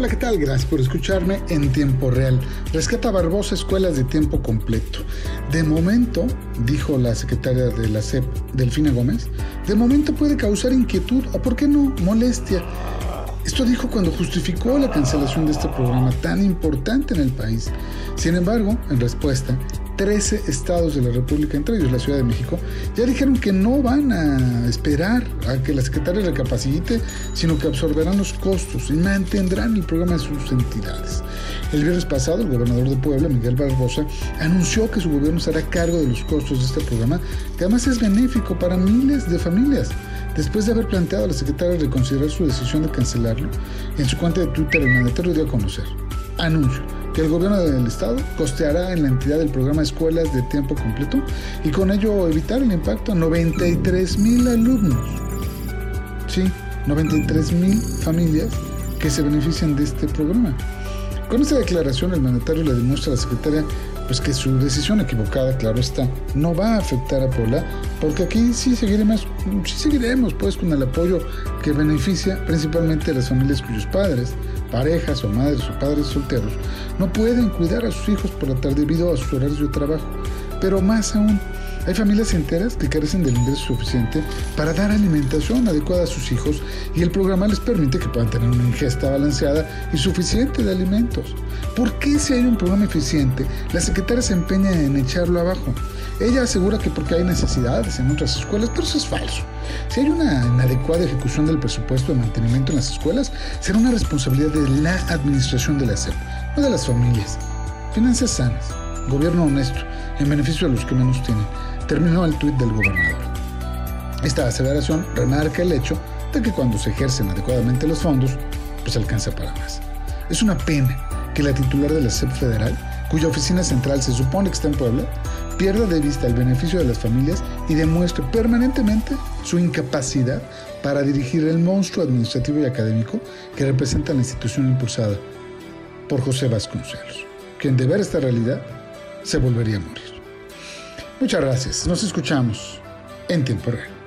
Hola, ¿qué tal? Gracias por escucharme en tiempo real. Rescata Barbosa escuelas de tiempo completo. De momento, dijo la secretaria de la CEP, Delfina Gómez, de momento puede causar inquietud o, ¿por qué no?, molestia. Esto dijo cuando justificó la cancelación de este programa tan importante en el país. Sin embargo, en respuesta, 13 estados de la República, entre ellos la Ciudad de México, ya dijeron que no van a esperar a que la secretaria recapacite, sino que absorberán los costos y mantendrán el programa de sus entidades. El viernes pasado, el gobernador de Puebla, Miguel Barbosa, anunció que su gobierno se hará cargo de los costos de este programa, que además es benéfico para miles de familias. Después de haber planteado a la secretaria reconsiderar su decisión de cancelarlo, en su cuenta de Twitter el mandatario dio a conocer. Anuncio que el gobierno del estado costeará en la entidad del programa Escuelas de Tiempo Completo y con ello evitar el impacto a 93 mil alumnos. Sí, 93 mil familias que se benefician de este programa. Con esta declaración el mandatario le demuestra a la secretaria pues que su decisión equivocada, claro está, no va a afectar a Puebla, porque aquí sí seguiremos, sí seguiremos pues con el apoyo que beneficia principalmente a las familias cuyos padres parejas o madres o padres solteros no pueden cuidar a sus hijos por la tarde debido a sus horarios de trabajo. Pero más aún, hay familias enteras que carecen del ingreso suficiente para dar alimentación adecuada a sus hijos y el programa les permite que puedan tener una ingesta balanceada y suficiente de alimentos. ¿Por qué si hay un programa eficiente, la secretaria se empeña en echarlo abajo? Ella asegura que porque hay necesidades en otras escuelas, pero eso es falso. Si hay una inadecuada ejecución del presupuesto de mantenimiento en las escuelas, será una responsabilidad de la administración de la SEP, no de las familias. Finanzas sanas, gobierno honesto, en beneficio de los que menos tienen, terminó el tuit del gobernador. Esta aseveración remarca el hecho de que cuando se ejercen adecuadamente los fondos, pues alcanza para más. Es una pena que la titular de la SEP federal, cuya oficina central se supone que está en Puebla, pierda de vista el beneficio de las familias y demuestre permanentemente su incapacidad para dirigir el monstruo administrativo y académico que representa la institución impulsada por José Vasconcelos, quien de ver esta realidad se volvería a morir. Muchas gracias, nos escuchamos en tiempo real.